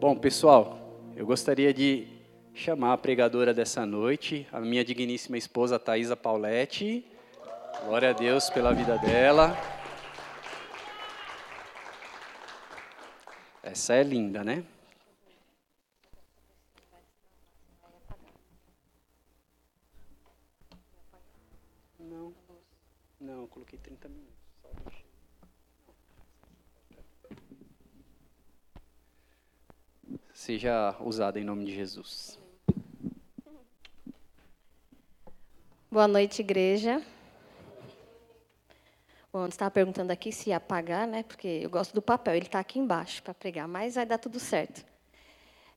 Bom, pessoal, eu gostaria de chamar a pregadora dessa noite, a minha digníssima esposa Thaisa Pauletti. Glória a Deus pela vida dela. Essa é linda, né? Não, não, coloquei 30 minutos. Seja usada em nome de Jesus. Boa noite, igreja. Bom, estava perguntando aqui se ia apagar, né? Porque eu gosto do papel, ele está aqui embaixo para pregar, mas vai dar tudo certo.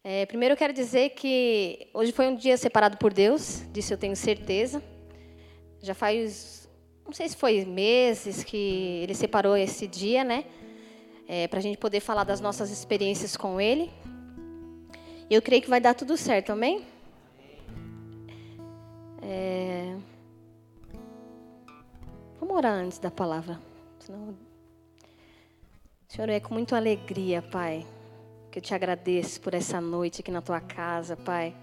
É, primeiro, eu quero dizer que hoje foi um dia separado por Deus, disso eu tenho certeza. Já faz, não sei se foi meses que Ele separou esse dia, né? É, para a gente poder falar das nossas experiências com Ele. Eu creio que vai dar tudo certo, amém? É... Vamos orar antes da palavra. Senão... Senhor, é com muita alegria, Pai, que eu te agradeço por essa noite aqui na tua casa, Pai.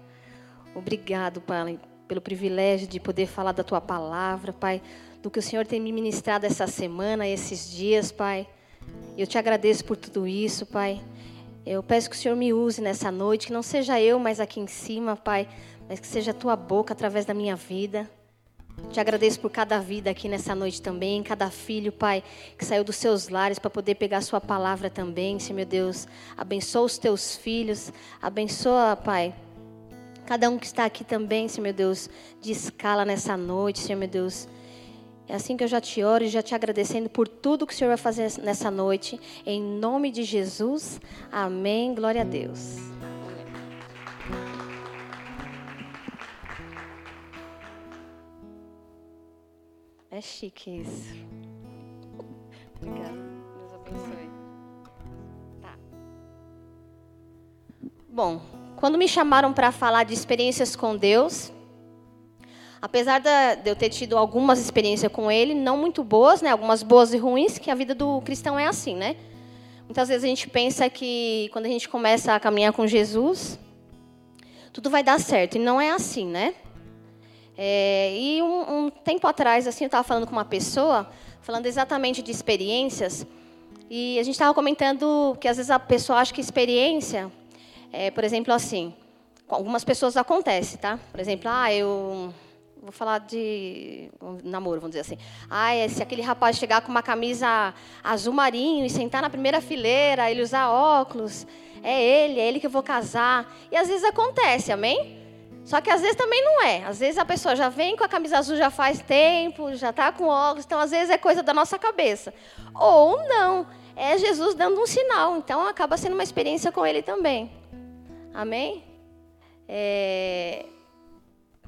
Obrigado, Pai, pelo privilégio de poder falar da tua palavra, Pai, do que o Senhor tem me ministrado essa semana, esses dias, Pai. Eu te agradeço por tudo isso, Pai. Eu peço que o Senhor me use nessa noite, que não seja eu mais aqui em cima, Pai, mas que seja a tua boca através da minha vida. Te agradeço por cada vida aqui nessa noite também, cada filho, Pai, que saiu dos seus lares para poder pegar a sua palavra também, Senhor meu Deus. Abençoa os teus filhos, abençoa, Pai, cada um que está aqui também, Senhor meu Deus, de escala nessa noite, Senhor meu Deus. É assim que eu já te oro e já te agradecendo por tudo que o Senhor vai fazer nessa noite. Em nome de Jesus. Amém. Glória a Deus. É chique isso. Obrigada. Deus abençoe. Tá. Bom, quando me chamaram para falar de experiências com Deus, apesar de eu ter tido algumas experiências com ele, não muito boas, né? Algumas boas e ruins, que a vida do cristão é assim, né? Muitas vezes a gente pensa que quando a gente começa a caminhar com Jesus, tudo vai dar certo. E não é assim, né? É, e um, um, tempo atrás, assim, eu estava falando com uma pessoa, falando exatamente de experiências, e a gente estava comentando que às vezes a pessoa acha que experiência, é, por exemplo, assim, com algumas pessoas acontece, tá? Por exemplo, ah, eu vou falar de um namoro, vamos dizer assim. Ah, é, se aquele rapaz chegar com uma camisa azul marinho e sentar na primeira fileira, ele usar óculos, é ele, é ele que eu vou casar. E às vezes acontece, amém? Só que às vezes também não é. Às vezes a pessoa já vem com a camisa azul já faz tempo, já está com óculos, então às vezes é coisa da nossa cabeça. Ou não, é Jesus dando um sinal. Então acaba sendo uma experiência com ele também. Amém? É...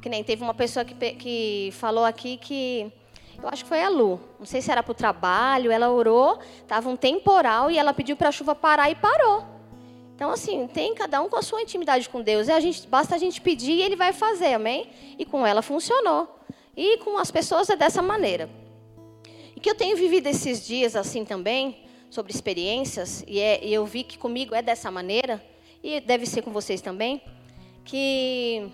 Que nem teve uma pessoa que, que falou aqui que. Eu acho que foi a Lu. Não sei se era para o trabalho, ela orou, estava um temporal e ela pediu para a chuva parar e parou. Então, assim, tem cada um com a sua intimidade com Deus. A gente, basta a gente pedir e Ele vai fazer, amém? E com ela funcionou. E com as pessoas é dessa maneira. E que eu tenho vivido esses dias assim também, sobre experiências, e, é, e eu vi que comigo é dessa maneira, e deve ser com vocês também, que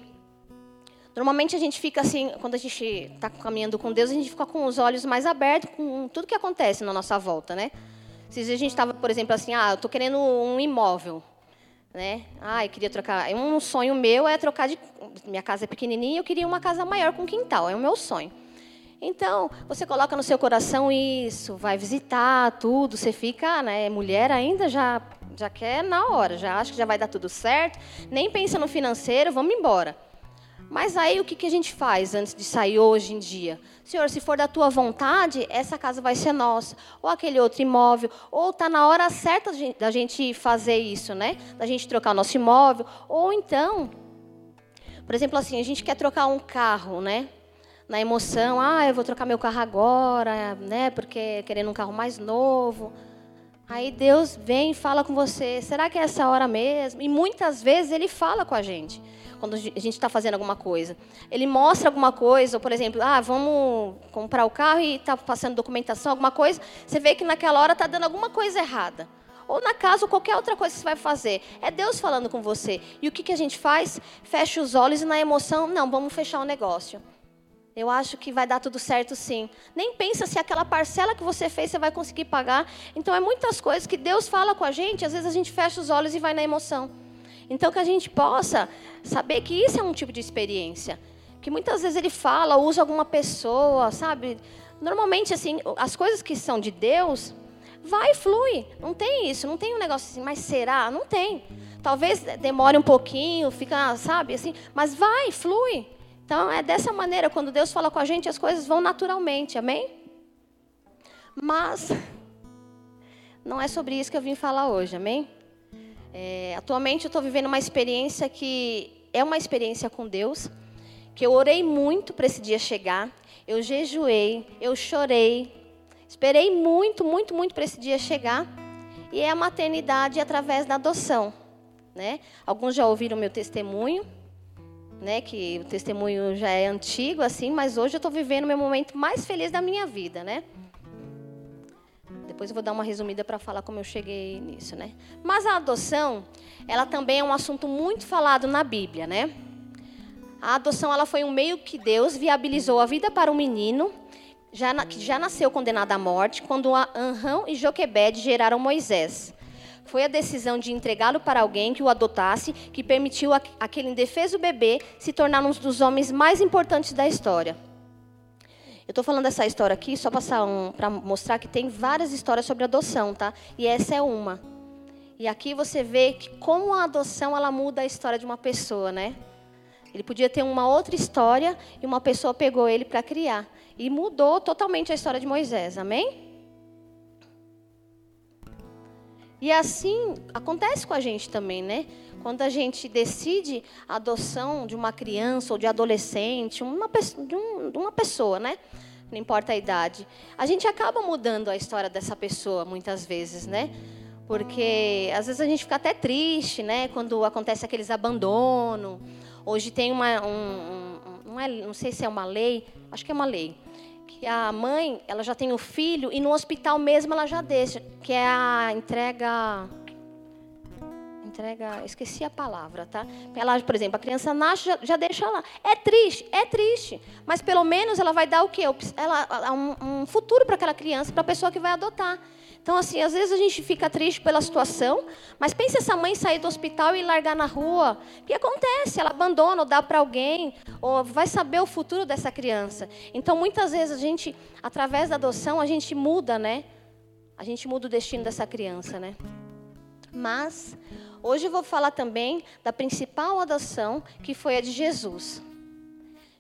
Normalmente a gente fica assim, quando a gente está caminhando com Deus, a gente fica com os olhos mais abertos com tudo que acontece na nossa volta, né? Se a gente estava, por exemplo, assim, ah, eu estou querendo um imóvel, né? Ah, eu queria trocar. Um sonho meu é trocar de. Minha casa é pequenininha, eu queria uma casa maior com quintal. É o meu sonho. Então, você coloca no seu coração isso, vai visitar tudo, você fica, né? Mulher ainda já já quer na hora, já acha que já vai dar tudo certo, nem pensa no financeiro, vamos embora. Mas aí o que, que a gente faz antes de sair hoje em dia? Senhor, se for da tua vontade, essa casa vai ser nossa. Ou aquele outro imóvel. Ou está na hora certa da gente fazer isso, né? Da gente trocar o nosso imóvel. Ou então, por exemplo, assim, a gente quer trocar um carro, né? Na emoção, ah, eu vou trocar meu carro agora, né? Porque querendo um carro mais novo. Aí Deus vem e fala com você, será que é essa hora mesmo? E muitas vezes Ele fala com a gente quando a gente está fazendo alguma coisa. Ele mostra alguma coisa, ou, por exemplo, ah, vamos comprar o carro e está passando documentação, alguma coisa, você vê que naquela hora está dando alguma coisa errada. ou na casa, ou qualquer outra coisa que você vai fazer. É Deus falando com você. E o que, que a gente faz? Fecha os olhos e na emoção, não, vamos fechar o negócio. Eu acho que vai dar tudo certo sim. Nem pensa se aquela parcela que você fez você vai conseguir pagar. Então é muitas coisas que Deus fala com a gente, às vezes a gente fecha os olhos e vai na emoção. Então que a gente possa saber que isso é um tipo de experiência. Que muitas vezes ele fala, usa alguma pessoa, sabe? Normalmente assim, as coisas que são de Deus, vai, flui. Não tem isso, não tem um negócio assim, mas será? Não tem. Talvez demore um pouquinho, fica, sabe, assim, mas vai, flui. Então, é dessa maneira, quando Deus fala com a gente, as coisas vão naturalmente, amém? Mas, não é sobre isso que eu vim falar hoje, amém? É, atualmente, eu estou vivendo uma experiência que é uma experiência com Deus, que eu orei muito para esse dia chegar, eu jejuei, eu chorei, esperei muito, muito, muito para esse dia chegar, e é a maternidade através da adoção. Né? Alguns já ouviram meu testemunho, né, que o testemunho já é antigo assim, mas hoje eu estou vivendo o meu momento mais feliz da minha vida, né? Depois eu vou dar uma resumida para falar como eu cheguei nisso, né? Mas a adoção, ela também é um assunto muito falado na Bíblia, né? A adoção ela foi um meio que Deus viabilizou a vida para um menino já, que já nasceu condenado à morte quando Anrão e Joquebed geraram Moisés. Foi a decisão de entregá-lo para alguém que o adotasse que permitiu aquele indefeso bebê se tornar um dos homens mais importantes da história. Eu estou falando dessa história aqui só um, para mostrar que tem várias histórias sobre adoção, tá? E essa é uma. E aqui você vê que como a adoção ela muda a história de uma pessoa, né? Ele podia ter uma outra história e uma pessoa pegou ele para criar e mudou totalmente a história de Moisés. Amém? E assim acontece com a gente também, né? Quando a gente decide a adoção de uma criança ou de adolescente, uma, de, um, de uma pessoa, né? Não importa a idade, a gente acaba mudando a história dessa pessoa muitas vezes, né? Porque às vezes a gente fica até triste, né? Quando acontece aqueles abandono. Hoje tem uma, um, um, não, é, não sei se é uma lei, acho que é uma lei, que a mãe ela já tem o filho e no hospital mesmo ela já deixa, que é a entrega entrega, esqueci a palavra, tá? Ela, por exemplo, a criança nasce, já, já, deixa lá. É triste, é triste, mas pelo menos ela vai dar o quê? Ela, um, um futuro para aquela criança, para a pessoa que vai adotar. Então, assim, às vezes a gente fica triste pela situação, mas pense essa mãe sair do hospital e largar na rua. O que acontece? Ela abandona ou dá para alguém, ou vai saber o futuro dessa criança. Então, muitas vezes a gente, através da adoção, a gente muda, né? A gente muda o destino dessa criança, né? Mas hoje eu vou falar também da principal adoção, que foi a de Jesus.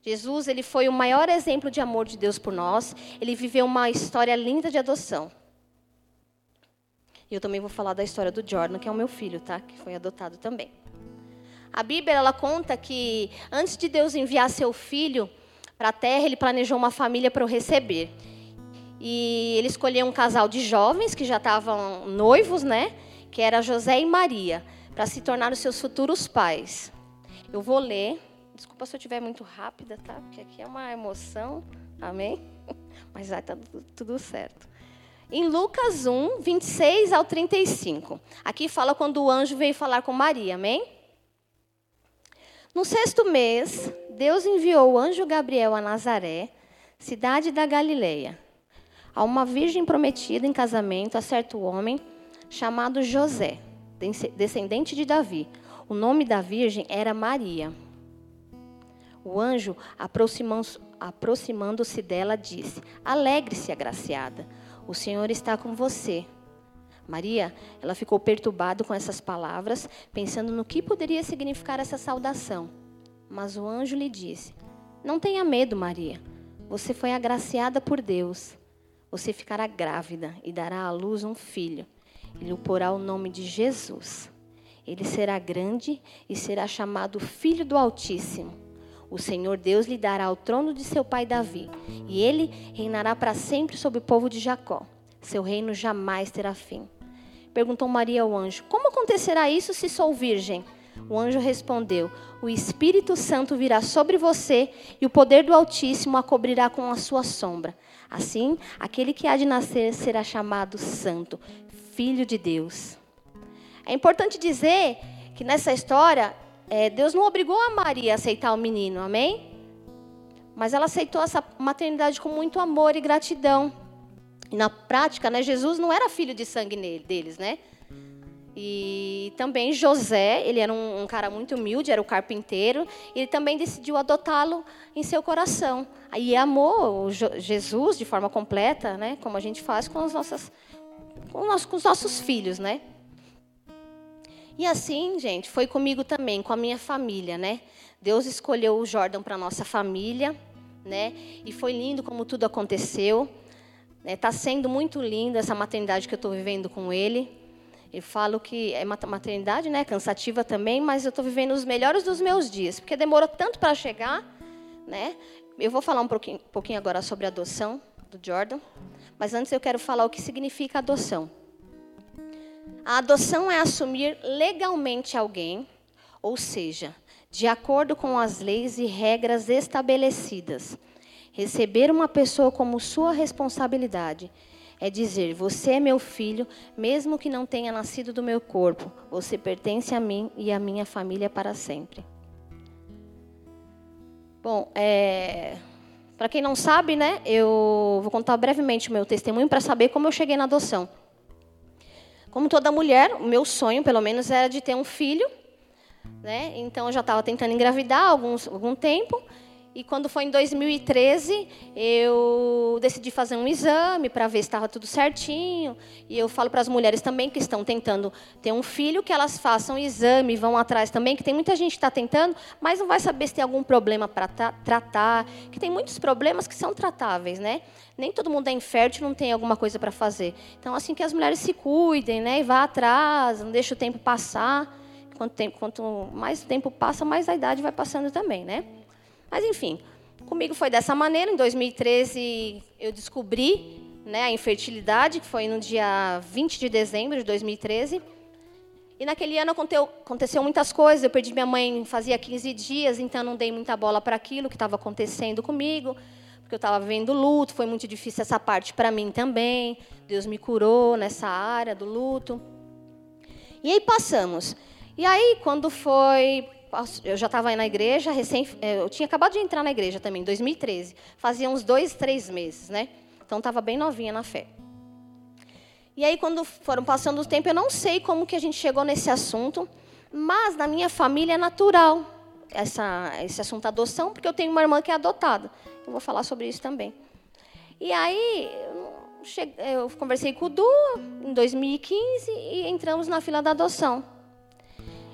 Jesus, ele foi o maior exemplo de amor de Deus por nós. Ele viveu uma história linda de adoção. E eu também vou falar da história do Jordan, que é o meu filho, tá? Que foi adotado também. A Bíblia ela conta que antes de Deus enviar seu filho para a terra, ele planejou uma família para o receber. E ele escolheu um casal de jovens que já estavam noivos, né? Que era José e Maria, para se tornar os seus futuros pais. Eu vou ler. Desculpa se eu estiver muito rápida, tá? Porque aqui é uma emoção. Amém? Mas vai estar tá tudo certo. Em Lucas 1, 26 ao 35. Aqui fala quando o anjo veio falar com Maria, amém? No sexto mês, Deus enviou o anjo Gabriel a Nazaré, cidade da Galileia, a uma virgem prometida em casamento a certo homem chamado José, descendente de Davi. O nome da virgem era Maria. O anjo, aproximando-se dela, disse: Alegre-se, agraciada o Senhor está com você. Maria, ela ficou perturbada com essas palavras, pensando no que poderia significar essa saudação. Mas o anjo lhe disse: Não tenha medo, Maria. Você foi agraciada por Deus. Você ficará grávida e dará à luz um filho. Ele o porá o nome de Jesus. Ele será grande e será chamado Filho do Altíssimo. O Senhor Deus lhe dará o trono de seu pai Davi, e ele reinará para sempre sobre o povo de Jacó. Seu reino jamais terá fim. Perguntou Maria ao anjo: Como acontecerá isso se sou virgem? O anjo respondeu: O Espírito Santo virá sobre você e o poder do Altíssimo a cobrirá com a sua sombra. Assim, aquele que há de nascer será chamado Santo, Filho de Deus. É importante dizer que nessa história, é, Deus não obrigou a Maria a aceitar o menino, amém? Mas ela aceitou essa maternidade com muito amor e gratidão. E na prática, né, Jesus não era filho de sangue deles, né? E também José, ele era um, um, cara muito humilde, era o carpinteiro, e ele também decidiu adotá-lo em seu coração. Aí amou Jesus de forma completa, né, como a gente faz com, as nossas, com, com os nossos filhos, né? E assim, gente, foi comigo também, com a minha família, né? Deus escolheu o Jordan para nossa família, né? E foi lindo como tudo aconteceu. Está né? sendo muito lindo essa maternidade que eu estou vivendo com ele. Eu falo que é maternidade, né, cansativa também, mas eu estou vivendo os melhores dos meus dias, porque demorou tanto para chegar, né? Eu vou falar um pouquinho, pouquinho agora sobre a adoção do Jordan, mas antes eu quero falar o que significa adoção. A adoção é assumir legalmente alguém, ou seja, de acordo com as leis e regras estabelecidas, receber uma pessoa como sua responsabilidade é dizer: Você é meu filho, mesmo que não tenha nascido do meu corpo, você pertence a mim e à minha família para sempre. Bom, é... para quem não sabe, né, eu vou contar brevemente o meu testemunho para saber como eu cheguei na adoção. Como toda mulher, o meu sonho, pelo menos, era de ter um filho. Né? Então, eu já estava tentando engravidar há alguns, algum tempo. E quando foi em 2013, eu decidi fazer um exame para ver se estava tudo certinho. E eu falo para as mulheres também que estão tentando ter um filho, que elas façam exame, vão atrás também, que tem muita gente que está tentando, mas não vai saber se tem algum problema para tratar, que tem muitos problemas que são tratáveis, né? Nem todo mundo é infértil, não tem alguma coisa para fazer. Então, assim que as mulheres se cuidem, né? E vá atrás, não deixe o tempo passar. Quanto, tempo, quanto mais tempo passa, mais a idade vai passando também, né? Mas, enfim, comigo foi dessa maneira. Em 2013, eu descobri né, a infertilidade, que foi no dia 20 de dezembro de 2013. E naquele ano aconteceu muitas coisas. Eu perdi minha mãe fazia 15 dias, então não dei muita bola para aquilo que estava acontecendo comigo, porque eu estava vivendo luto. Foi muito difícil essa parte para mim também. Deus me curou nessa área do luto. E aí passamos. E aí, quando foi eu já estava na igreja, recém, é, eu tinha acabado de entrar na igreja também, em 2013. Fazia uns dois, três meses, né? Então estava bem novinha na fé. E aí, quando foram passando o tempo, eu não sei como que a gente chegou nesse assunto, mas na minha família é natural essa, esse assunto adoção, porque eu tenho uma irmã que é adotada. Eu vou falar sobre isso também. E aí, eu conversei com o Du em 2015 e entramos na fila da adoção.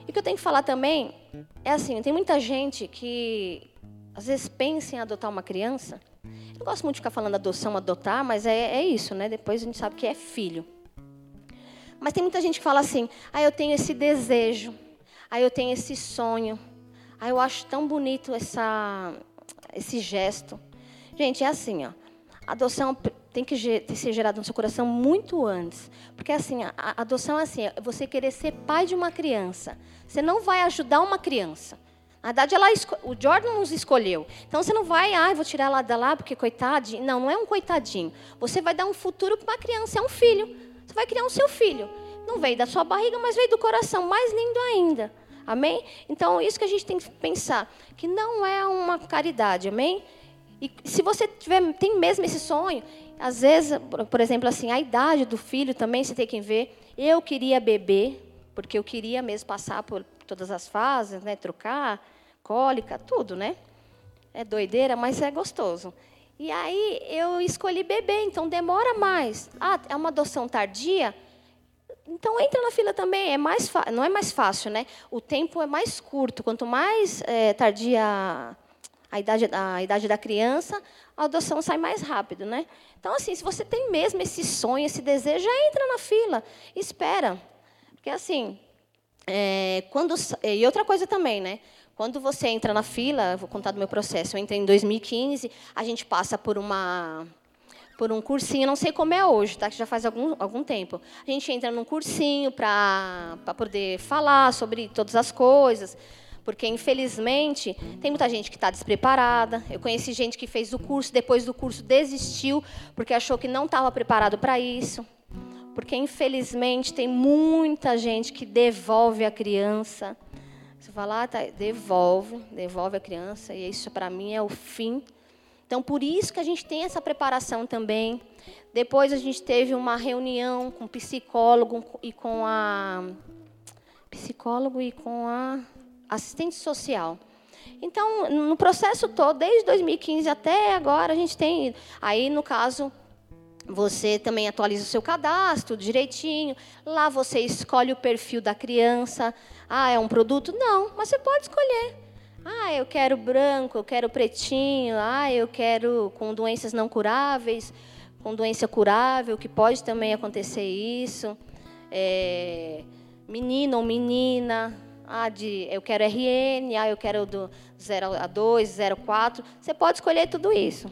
E o que eu tenho que falar também é assim, tem muita gente que às vezes pensa em adotar uma criança. Eu não gosto muito de ficar falando adoção, adotar, mas é, é isso, né? Depois a gente sabe que é filho. Mas tem muita gente que fala assim, ah, eu tenho esse desejo, ah, eu tenho esse sonho, ah, eu acho tão bonito essa, esse gesto. Gente, é assim, ó. Adoção tem que ser gerado no seu coração muito antes. Porque assim, a adoção é assim, é você querer ser pai de uma criança. Você não vai ajudar uma criança. Na verdade, ela, o Jordan nos escolheu. Então você não vai, ah, vou tirar ela da lá porque coitadinho. Não, não é um coitadinho. Você vai dar um futuro para uma criança, é um filho. Você vai criar um seu filho. Não veio da sua barriga, mas veio do coração, mais lindo ainda. Amém? Então, isso que a gente tem que pensar, que não é uma caridade, amém? E se você tiver, tem mesmo esse sonho, às vezes, por exemplo, assim, a idade do filho também você tem que ver. Eu queria beber, porque eu queria mesmo passar por todas as fases, né? Trocar, cólica, tudo, né? É doideira, mas é gostoso. E aí eu escolhi beber, então demora mais. Ah, é uma adoção tardia? Então entra na fila também, é mais não é mais fácil, né? O tempo é mais curto. Quanto mais é, tardia a idade, a idade da criança, a adoção sai mais rápido, né? Então, assim, se você tem mesmo esse sonho, esse desejo, já entra na fila, espera. Porque, assim, é, quando, e outra coisa também, né? Quando você entra na fila, vou contar do meu processo, eu entrei em 2015, a gente passa por uma por um cursinho, não sei como é hoje, tá? que já faz algum, algum tempo. A gente entra num cursinho para poder falar sobre todas as coisas. Porque, infelizmente, tem muita gente que está despreparada. Eu conheci gente que fez o curso, depois do curso desistiu, porque achou que não estava preparado para isso. porque infelizmente tem muita gente que devolve a criança. Você fala, ah, tá, devolve, devolve a criança, e isso para mim é o fim. Então, por isso que a gente tem essa preparação também. Depois a gente teve uma reunião com o psicólogo e com a psicólogo e com a assistente social. Então, no processo todo, desde 2015 até agora, a gente tem aí no caso você também atualiza o seu cadastro direitinho. Lá você escolhe o perfil da criança. Ah, é um produto? Não, mas você pode escolher. Ah, eu quero branco, eu quero pretinho. Ah, eu quero com doenças não curáveis, com doença curável, que pode também acontecer isso. É, menino ou menina. Ah, de, eu quero RN, ah, eu quero do 0 a 2, 0 a 4. Você pode escolher tudo isso.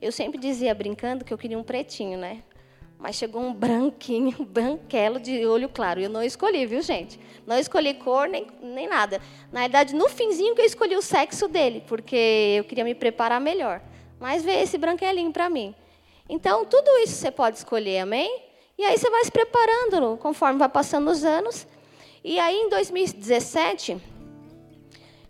Eu sempre dizia, brincando, que eu queria um pretinho, né? Mas chegou um branquinho, branquelo de olho claro. Eu não escolhi, viu, gente? Não escolhi cor nem, nem nada. Na verdade, no finzinho que eu escolhi o sexo dele, porque eu queria me preparar melhor. Mas veio esse branquelinho para mim. Então, tudo isso você pode escolher, amém? E aí você vai se preparando conforme vai passando os anos. E aí, em 2017,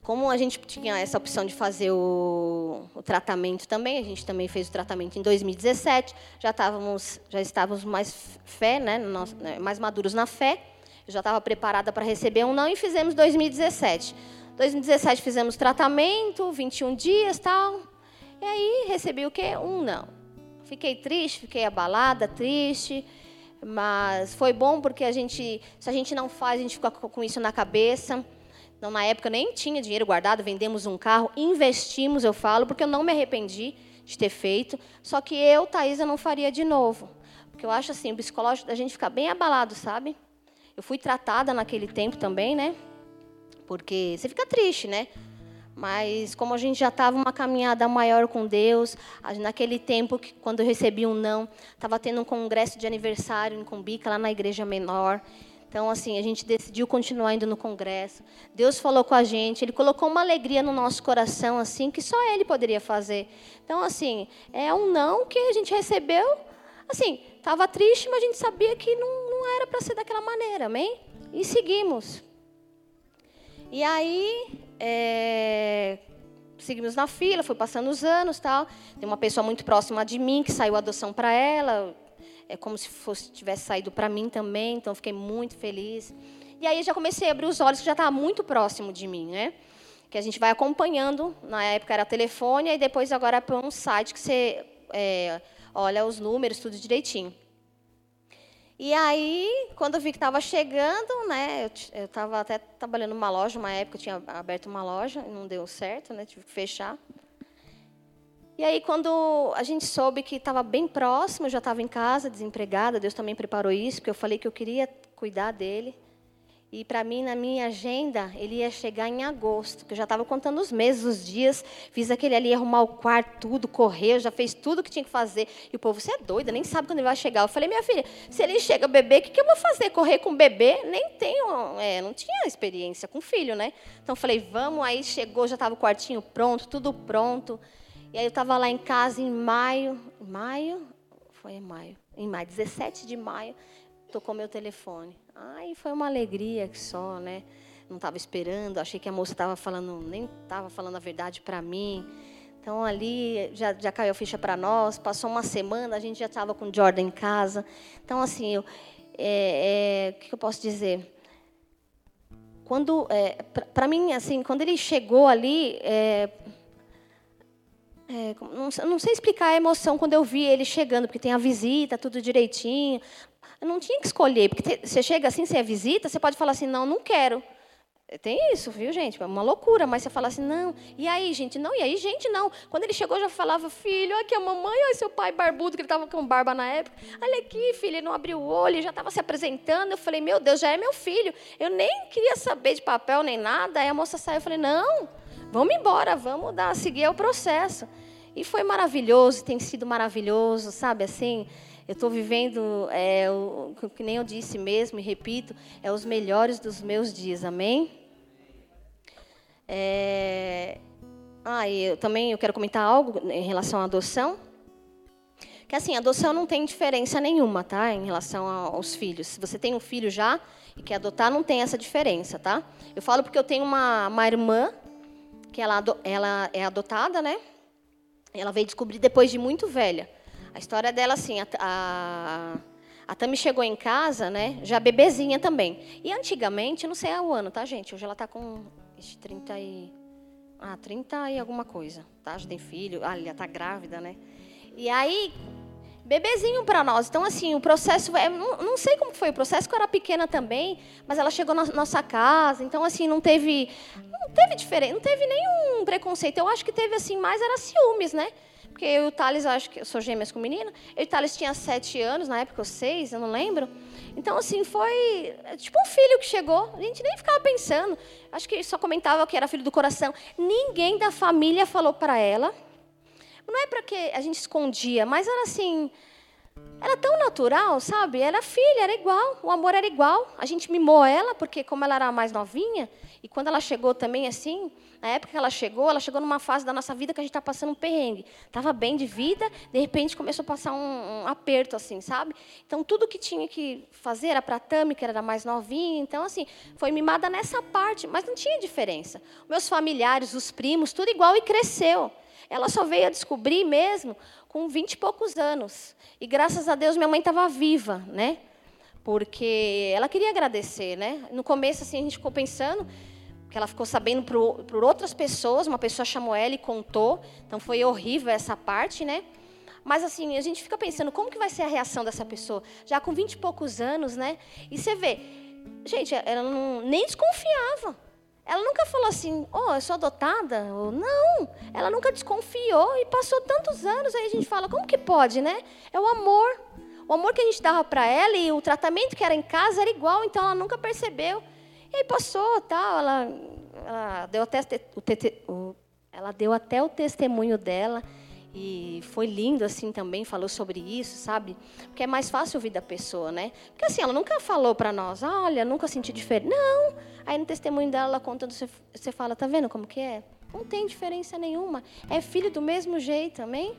como a gente tinha essa opção de fazer o, o, tratamento também, a gente também fez o tratamento em 2017, já estávamos, já estávamos mais fé, né, né mais maduros na fé, já estava preparada para receber um não e fizemos 2017. 2017 fizemos tratamento, 21 dias tal, e aí recebi o quê? Um não. Fiquei triste, fiquei abalada, triste, mas foi bom porque a gente, se a gente não faz, a gente fica com isso na cabeça. Então, na época, eu nem tinha dinheiro guardado, vendemos um carro, investimos, eu falo, porque eu não me arrependi de ter feito. Só que eu, Thaisa, não faria de novo. Porque eu acho assim, o psicológico da gente fica bem abalado, sabe? Eu fui tratada naquele tempo também, né? Porque você fica triste, né? Mas como a gente já estava uma caminhada maior com Deus, naquele tempo, que, quando eu recebi um não, estava tendo um congresso de aniversário em Cumbica, lá na igreja menor. Então, assim, a gente decidiu continuar indo no congresso. Deus falou com a gente, Ele colocou uma alegria no nosso coração, assim, que só Ele poderia fazer. Então, assim, é um não que a gente recebeu. Assim, estava triste, mas a gente sabia que não, não era para ser daquela maneira, amém? E seguimos. E aí, é, seguimos na fila, foi passando os anos, tal. Tem uma pessoa muito próxima de mim que saiu a adoção para ela, é como se fosse tivesse saído para mim também, então fiquei muito feliz. E aí já comecei a abrir os olhos que já estava muito próximo de mim, né? Que a gente vai acompanhando. Na época era telefone e depois agora é um site que você é, olha os números tudo direitinho. E aí, quando eu vi que estava chegando, né, eu estava até trabalhando numa loja, uma época eu tinha aberto uma loja, não deu certo, né, tive que fechar. E aí, quando a gente soube que estava bem próximo, eu já estava em casa, desempregada, Deus também preparou isso, porque eu falei que eu queria cuidar dele. E para mim, na minha agenda, ele ia chegar em agosto, que eu já estava contando os meses, os dias. Fiz aquele ali, arrumar o quarto, tudo, correr, já fez tudo o que tinha que fazer. E o povo, você é doida, nem sabe quando ele vai chegar. Eu falei, minha filha, se ele chega bebê, o que, que eu vou fazer? Correr com bebê? Nem tenho, é, não tinha experiência com filho, né? Então, falei, vamos. Aí chegou, já estava o quartinho pronto, tudo pronto. E aí eu estava lá em casa em maio, maio, foi em maio, em maio, 17 de maio, tocou meu telefone. Aí foi uma alegria que só, né? Não estava esperando, achei que a moça estava falando, nem estava falando a verdade para mim. Então ali já, já caiu a ficha para nós. Passou uma semana, a gente já estava com o Jordan em casa. Então assim, eu, é, é, o que eu posso dizer? Quando, é, para mim, assim, quando ele chegou ali, é, é, não, não, sei explicar a emoção quando eu vi ele chegando, porque tem a visita, tudo direitinho. Eu não tinha que escolher, porque você chega assim, você é visita, você pode falar assim, não, não quero. Tem isso, viu, gente? É uma loucura, mas você fala assim, não. E aí, gente? Não, e aí, gente, não. Quando ele chegou, já falava, filho, aqui a mamãe, olha seu pai barbudo, que ele estava com barba na época. Olha aqui, filho, ele não abriu o olho, já estava se apresentando. Eu falei, meu Deus, já é meu filho. Eu nem queria saber de papel nem nada. Aí a moça saiu, eu falei, não, vamos embora, vamos dar, seguir o processo. E foi maravilhoso, tem sido maravilhoso, sabe assim? Eu estou vivendo, é, o, que nem eu disse mesmo e repito, é os melhores dos meus dias, amém? É, ah, eu também eu quero comentar algo em relação à adoção. Que assim, adoção não tem diferença nenhuma, tá? Em relação aos filhos. Se você tem um filho já e quer adotar, não tem essa diferença, tá? Eu falo porque eu tenho uma, uma irmã que ela, ela é adotada, né? Ela veio descobrir depois de muito velha. A história dela, assim, a, a, a Tami chegou em casa, né? Já bebezinha também. E antigamente, não sei o ano, tá, gente? Hoje ela está com 30 e... Ah, 30 e alguma coisa, tá? Já tem filho. Ah, ela está grávida, né? E aí, bebezinho para nós. Então, assim, o processo, não, não sei como foi o processo, que eu era pequena também, mas ela chegou na nossa casa, então, assim, não teve, não teve diferença, não teve nenhum preconceito. Eu acho que teve, assim, mais era ciúmes, né? Porque eu e o Thales, acho que eu sou gêmeas com menina, eu e o Thales tinha sete anos, na época, ou seis, eu não lembro. Então, assim, foi tipo um filho que chegou, a gente nem ficava pensando. Acho que só comentava que era filho do coração. Ninguém da família falou para ela não é para que a gente escondia, mas era assim, era tão natural, sabe? Era filha, era igual, o amor era igual. A gente mimou ela, porque como ela era mais novinha, e quando ela chegou também assim, na época que ela chegou, ela chegou numa fase da nossa vida que a gente estava passando um perrengue. Estava bem de vida, de repente começou a passar um, um aperto, assim, sabe? Então, tudo que tinha que fazer era para a Tami, que era mais novinha. Então, assim, foi mimada nessa parte, mas não tinha diferença. Meus familiares, os primos, tudo igual e cresceu. Ela só veio a descobrir mesmo com vinte e poucos anos. E graças a Deus minha mãe estava viva, né? Porque ela queria agradecer, né? No começo assim a gente ficou pensando que ela ficou sabendo por, por outras pessoas, uma pessoa chamou ela e contou, então foi horrível essa parte, né? Mas assim, a gente fica pensando, como que vai ser a reação dessa pessoa? Já com vinte e poucos anos, né? E você vê, gente, ela não, nem desconfiava. Ela nunca falou assim, oh, eu sou adotada? Ou, não, ela nunca desconfiou e passou tantos anos. Aí a gente fala, como que pode, né? É o amor. O amor que a gente dava para ela e o tratamento que era em casa era igual, então ela nunca percebeu. E aí passou, tal, ela, ela deu até o, o, ela deu até o testemunho dela e foi lindo assim também, falou sobre isso, sabe? Porque é mais fácil ouvir da pessoa, né? Porque assim, ela nunca falou para nós, olha, nunca senti diferença. Não. Aí no testemunho dela, ela contando, você, fala, tá vendo como que é? Não tem diferença nenhuma. É filho do mesmo jeito, amém?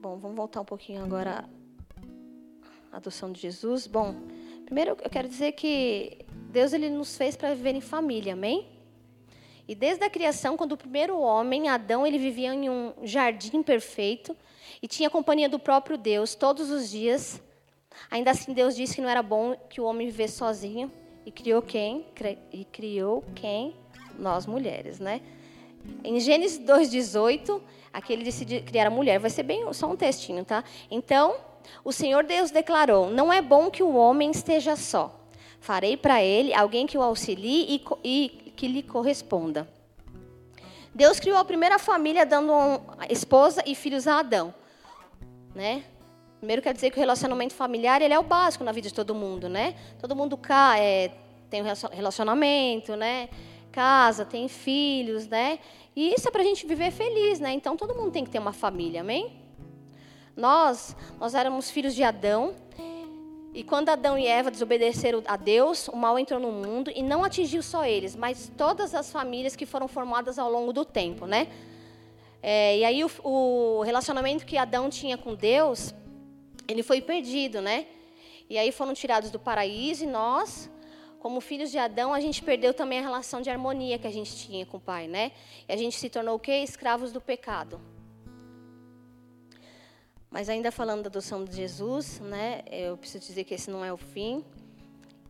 Bom, vamos voltar um pouquinho agora à adoção de Jesus. Bom, primeiro eu quero dizer que Deus ele nos fez para viver em família, amém? E desde a criação, quando o primeiro homem, Adão, ele vivia em um jardim perfeito e tinha companhia do próprio Deus todos os dias. Ainda assim, Deus disse que não era bom que o homem vivesse sozinho e criou quem? E criou quem? Nós mulheres, né? Em Gênesis 2:18, aquele decidiu criar a mulher. Vai ser bem só um textinho, tá? Então, o Senhor Deus declarou: Não é bom que o homem esteja só. Farei para ele alguém que o auxilie e, e que lhe corresponda. Deus criou a primeira família dando esposa e filhos a Adão, né? Primeiro quer dizer que o relacionamento familiar ele é o básico na vida de todo mundo, né? Todo mundo cá é, tem um relacionamento, né? Casa, tem filhos, né? E isso é para a gente viver feliz, né? Então todo mundo tem que ter uma família, amém? Nós, nós éramos filhos de Adão e quando Adão e Eva desobedeceram a Deus, o mal entrou no mundo e não atingiu só eles, mas todas as famílias que foram formadas ao longo do tempo, né? É, e aí o, o, relacionamento que Adão tinha com Deus, ele foi perdido, né? E aí foram tirados do paraíso e nós, como filhos de Adão, a gente perdeu também a relação de harmonia que a gente tinha com o Pai, né? E a gente se tornou o quê? Escravos do pecado. Mas ainda falando da adoção de Jesus, né, eu preciso dizer que esse não é o fim.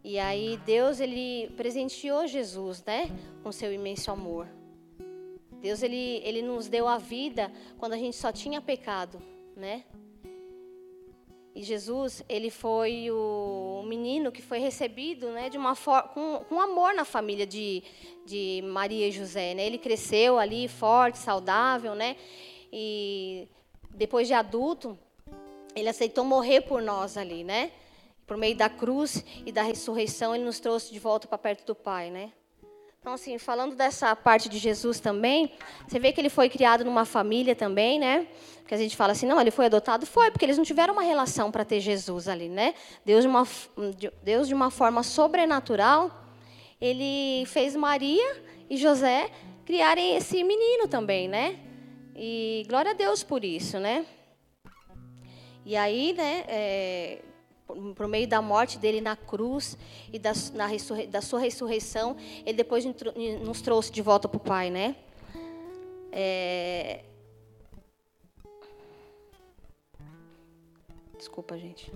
E aí Deus ele presenteou Jesus, né, com seu imenso amor. Deus ele ele nos deu a vida quando a gente só tinha pecado, né? E Jesus, ele foi o menino que foi recebido, né, de uma com, com amor na família de, de Maria e José, né? Ele cresceu ali forte, saudável, né? E depois de adulto, ele aceitou morrer por nós ali, né? Por meio da cruz e da ressurreição, ele nos trouxe de volta para perto do Pai, né? Então, assim, falando dessa parte de Jesus também, você vê que ele foi criado numa família também, né? Que a gente fala assim, não, ele foi adotado, foi, porque eles não tiveram uma relação para ter Jesus ali, né? Deus de, uma, Deus, de uma forma sobrenatural, ele fez Maria e José criarem esse menino também, né? E glória a Deus por isso, né? E aí, né, é, por, meio da morte dele na cruz e da, na da sua ressurreição, ele depois nos trouxe de volta para o Pai, né? É... Desculpa, gente.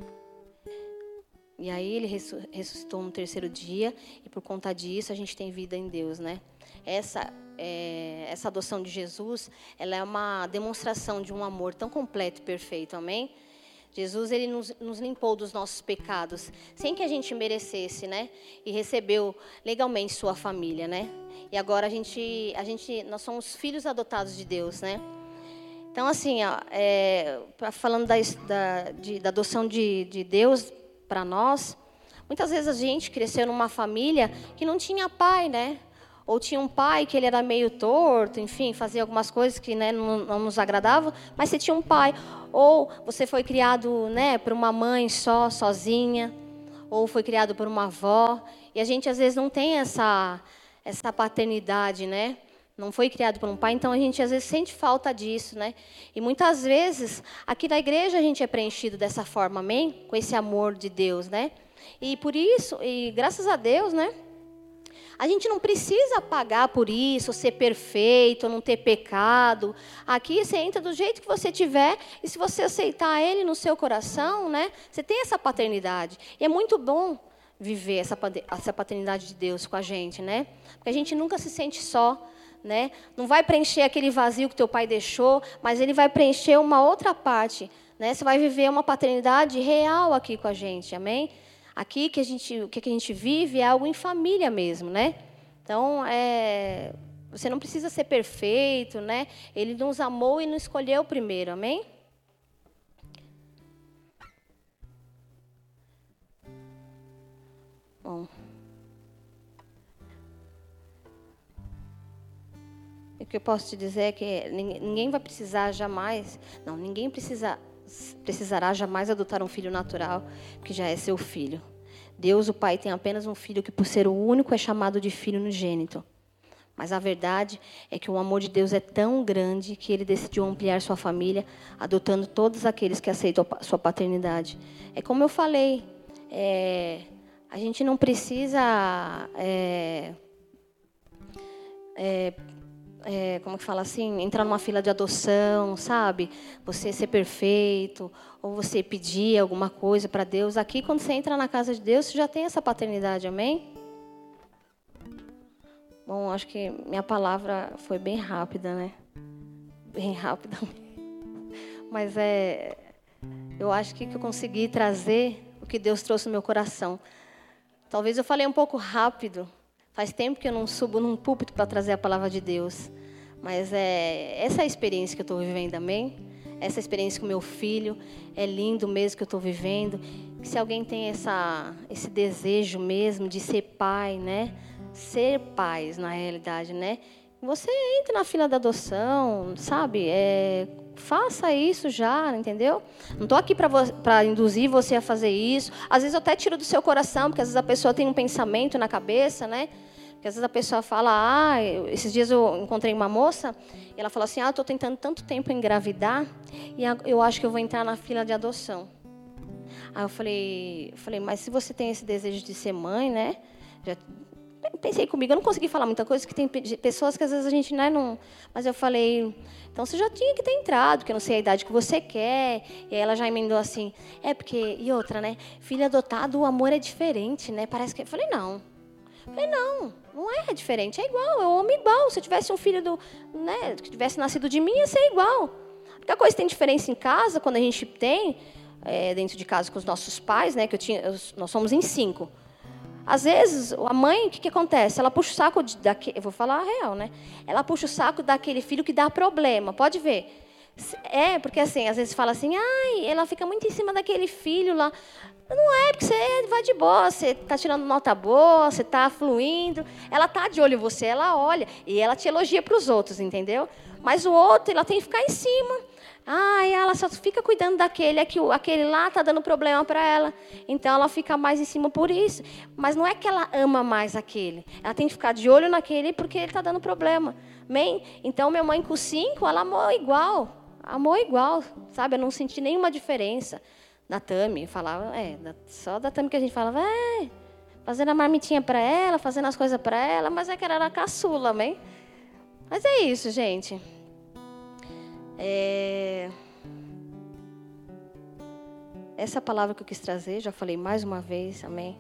E aí ele ressuscitou no terceiro dia e por conta disso a gente tem vida em Deus, né? Essa é, essa adoção de Jesus, ela é uma demonstração de um amor tão completo e perfeito, amém? Jesus ele nos, nos, limpou dos nossos pecados, sem que a gente merecesse, né? E recebeu legalmente sua família, né? E agora a gente, a gente, nós somos filhos adotados de Deus, né? Então assim, ó, é, falando da, da, de, da adoção de, de Deus para nós, muitas vezes a gente cresceu numa família que não tinha pai, né? Ou tinha um pai que ele era meio torto, enfim, fazia algumas coisas que né, não, não, nos agradavam, mas você tinha um pai. Ou você foi criado né, por uma mãe só, sozinha, ou foi criado por uma avó. E a gente às vezes não tem essa, essa paternidade, né? Não foi criado por um pai, então a gente às vezes sente falta disso, né? E muitas vezes aqui na igreja a gente é preenchido dessa forma, amém? Com esse amor de Deus, né? E por isso, e graças a Deus, né? A gente não precisa pagar por isso, ser perfeito, não ter pecado. Aqui você entra do jeito que você tiver e se você aceitar Ele no seu coração, né, você tem essa paternidade. E é muito bom viver essa, paternidade de Deus com a gente, né? Porque a gente nunca se sente só. Né? Não vai preencher aquele vazio que teu pai deixou, mas ele vai preencher uma outra parte. Né? Você vai viver uma paternidade real aqui com a gente, amém? Aqui que a gente, o que a gente vive é algo em família mesmo, né? Então, é, você não precisa ser perfeito, né? Ele nos amou e nos escolheu primeiro, amém? Bom. O que eu posso te dizer é que ninguém vai precisar jamais, não, ninguém precisa precisará jamais adotar um filho natural, que já é seu filho. Deus, o Pai, tem apenas um filho que, por ser o único, é chamado de filho unigênito. Mas a verdade é que o amor de Deus é tão grande que ele decidiu ampliar sua família, adotando todos aqueles que aceitam sua paternidade. É como eu falei, é, a gente não precisa é, é, é, como que fala assim, entrar numa fila de adoção, sabe? Você ser perfeito, ou você pedir alguma coisa para Deus. Aqui, quando você entra na casa de Deus, você já tem essa paternidade, amém? Bom, acho que minha palavra foi bem rápida, né? Bem rápida. Mas é, eu acho que eu consegui trazer o que Deus trouxe no meu coração. Talvez eu falei um pouco rápido, Faz tempo que eu não subo num púlpito para trazer a palavra de Deus. Mas é essa é a experiência que eu estou vivendo, amém? Essa experiência com meu filho é lindo mesmo que eu estou vivendo. Se alguém tem essa, esse desejo mesmo de ser pai, né? Ser pais, na realidade, né? Você entra na fila da adoção, sabe? É, faça isso já, entendeu? Não estou aqui para induzir você a fazer isso. Às vezes eu até tiro do seu coração, porque às vezes a pessoa tem um pensamento na cabeça, né? Porque às vezes a pessoa fala, ah, esses dias eu encontrei uma moça, e ela falou assim, ah, eu estou tentando tanto tempo engravidar, e eu acho que eu vou entrar na fila de adoção. Aí eu falei, eu falei, mas se você tem esse desejo de ser mãe, né? Já pensei comigo, eu não consegui falar muita coisa, que tem pessoas que às vezes a gente né, não. Mas eu falei, então você já tinha que ter entrado, porque eu não sei a idade que você quer. E aí ela já emendou assim, é porque. E outra, né? Filho adotado, o amor é diferente, né? Parece que. Eu falei, não. Falei, não, não é diferente, é igual, eu amo igual. Se eu tivesse um filho do, né, que tivesse nascido de mim, ia ser igual. A única coisa que tem diferença em casa, quando a gente tem, é, dentro de casa com os nossos pais, né, que eu tinha, nós somos em cinco. Às vezes, a mãe, o que, que acontece? Ela puxa o saco daquele, eu vou falar a real, né? Ela puxa o saco daquele filho que dá problema. Pode ver. É, porque assim, às vezes fala assim, ai, ela fica muito em cima daquele filho lá. Não é, porque você vai de boa, você está tirando nota boa, você está fluindo. Ela está de olho em você, ela olha. E ela te elogia para os outros, entendeu? Mas o outro, ela tem que ficar em cima. E ela só fica cuidando daquele, é que aquele lá tá dando problema para ela. Então ela fica mais em cima por isso. Mas não é que ela ama mais aquele. Ela tem que ficar de olho naquele porque ele tá dando problema. Amém? Então minha mãe com cinco, ela amou igual. Amou igual, sabe? Eu não senti nenhuma diferença da Tami. Falava, é, só da Tami que a gente falava, é, fazendo a marmitinha para ela, fazendo as coisas para ela, mas é que ela era caçula, amém? Mas é isso, gente. É... Essa palavra que eu quis trazer, já falei mais uma vez, amém?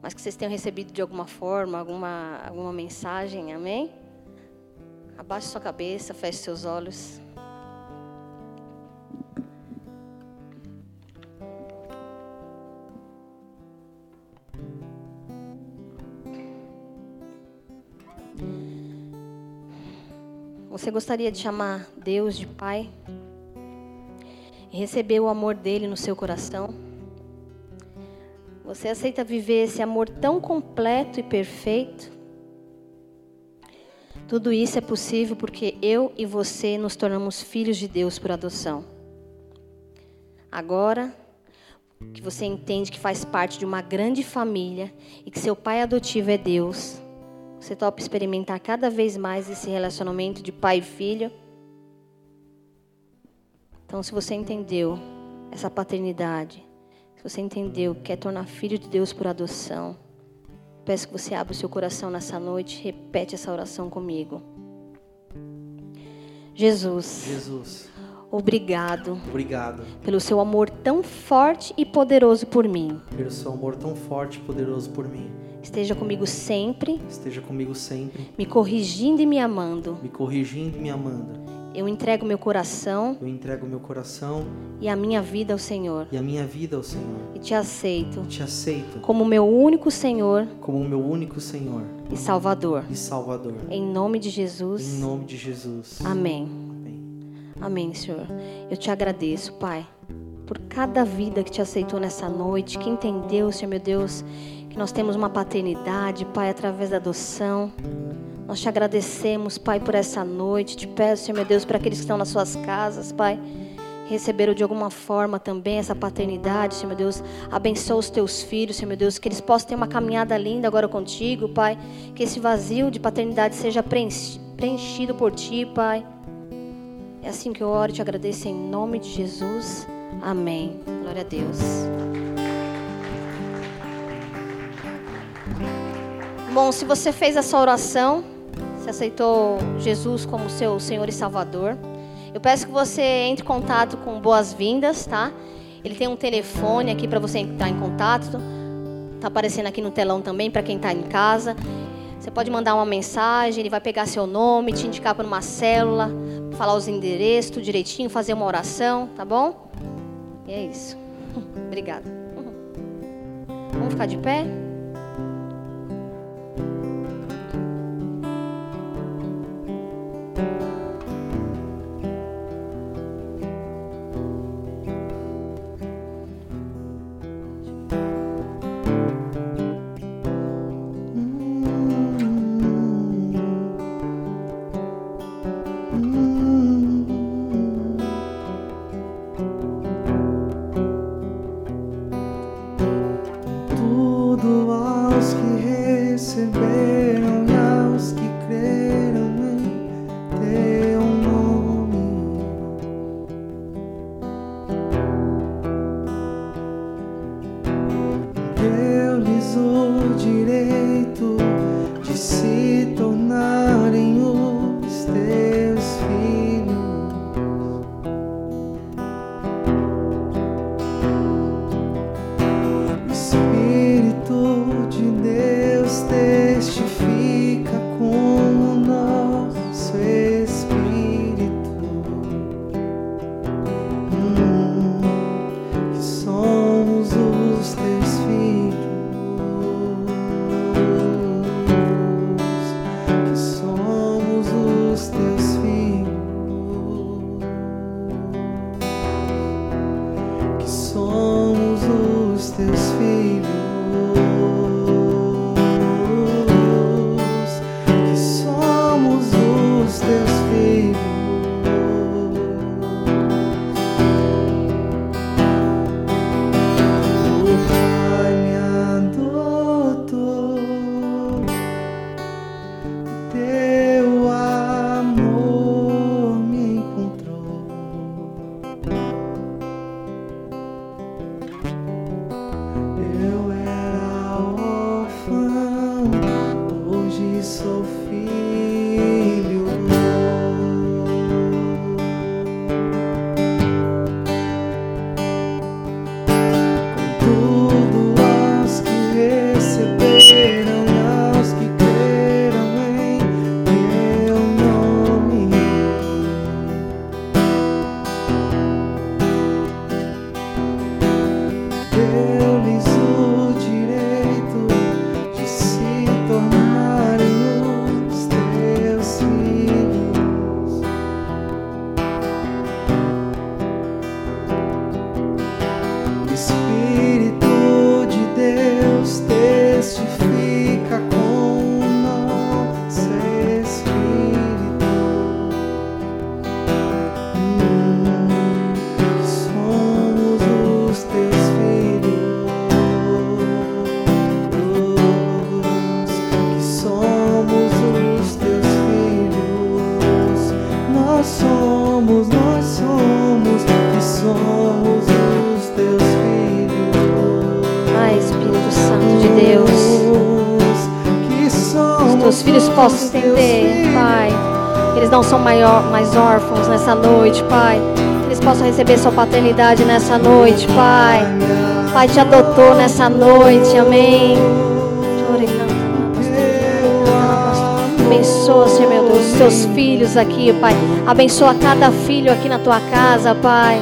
Mas que vocês tenham recebido de alguma forma, alguma, alguma mensagem, amém? Abaixe sua cabeça, feche seus olhos. Você gostaria de chamar Deus de Pai? E receber o amor dele no seu coração? Você aceita viver esse amor tão completo e perfeito? Tudo isso é possível porque eu e você nos tornamos filhos de Deus por adoção. Agora que você entende que faz parte de uma grande família e que seu pai adotivo é Deus, você topa experimentar cada vez mais esse relacionamento de pai e filho? Então, se você entendeu essa paternidade, se você entendeu que quer tornar filho de Deus por adoção, peço que você abra o seu coração nessa noite e repete essa oração comigo. Jesus, Jesus, obrigado obrigado pelo seu amor tão forte e poderoso por mim. pelo seu amor tão forte e poderoso por mim. Esteja comigo sempre, Esteja comigo sempre, me corrigindo e me amando. me corrigindo e me amando. Eu entrego meu coração Eu entrego meu coração e a minha vida ao Senhor. e a minha vida ao Senhor. E te aceito Te aceito como meu único Senhor como o meu único Senhor e Salvador. e Salvador. Em nome de Em Jesus. nome de Jesus. Amém. Amém. Amém, Senhor. Eu te agradeço, Pai, por cada vida que te aceitou nessa noite, que entendeu, Senhor meu Deus, que nós temos uma paternidade, Pai, através da adoção. Nós te agradecemos, Pai, por essa noite. Te peço, Senhor meu Deus, para aqueles que estão nas suas casas, Pai, receberam de alguma forma também essa paternidade, Senhor meu Deus. Abençoa os teus filhos, Senhor meu Deus, que eles possam ter uma caminhada linda agora contigo, Pai. Que esse vazio de paternidade seja preenchi- preenchido por ti, Pai. É assim que eu oro e te agradeço em nome de Jesus. Amém. Glória a Deus. Bom, se você fez essa oração, se aceitou Jesus como seu Senhor e Salvador, eu peço que você entre em contato com Boas-Vindas, tá? Ele tem um telefone aqui para você entrar em contato. Tá aparecendo aqui no telão também para quem está em casa. Você pode mandar uma mensagem, ele vai pegar seu nome, te indicar para uma célula, falar os endereços, tudo direitinho, fazer uma oração, tá bom? E é isso. Obrigada. Vamos ficar de pé? Nessa noite, Pai. Eles possam receber sua paternidade nessa noite, Pai. Pai te adotou nessa noite, amém. Abençoa, Senhor meu Deus, os teus filhos aqui, Pai. Abençoa cada filho aqui na tua casa, Pai.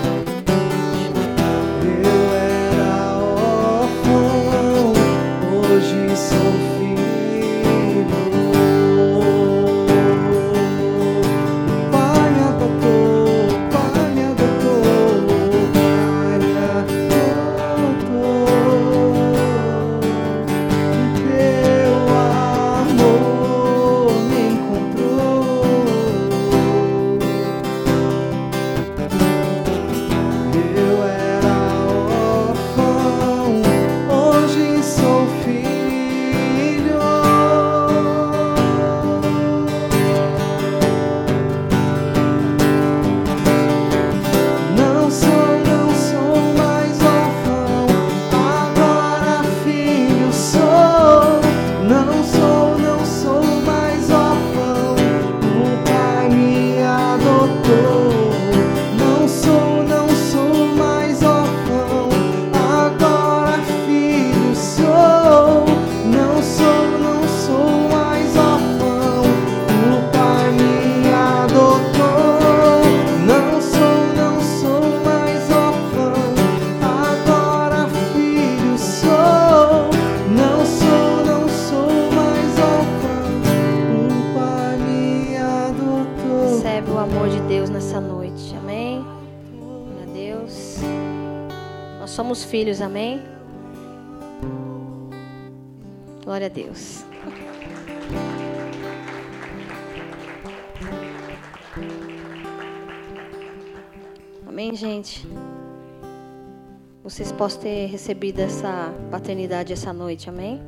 Somos filhos, amém? Glória a Deus. Amém, gente? Vocês possam ter recebido essa paternidade essa noite, amém?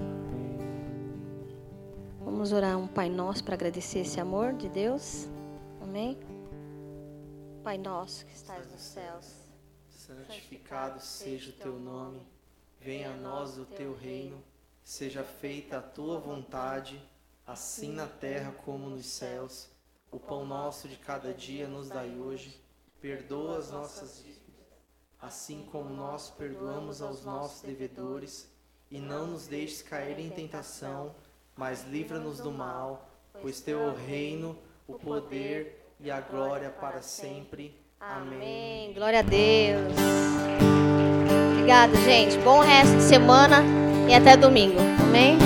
Vamos orar um Pai Nosso para agradecer esse amor de Deus. Amém? Pai nosso que estás nos céus, Santificado seja o teu nome, venha a nós o teu reino, seja feita a tua vontade, assim na terra como nos céus. O pão nosso de cada dia nos dai hoje, perdoa as nossas dívidas, assim como nós perdoamos aos nossos devedores, e não nos deixes cair em tentação, mas livra-nos do mal, pois teu é o reino, o poder e a glória para sempre. Amém. Glória a Deus. Obrigada, gente. Bom resto de semana e até domingo. Amém?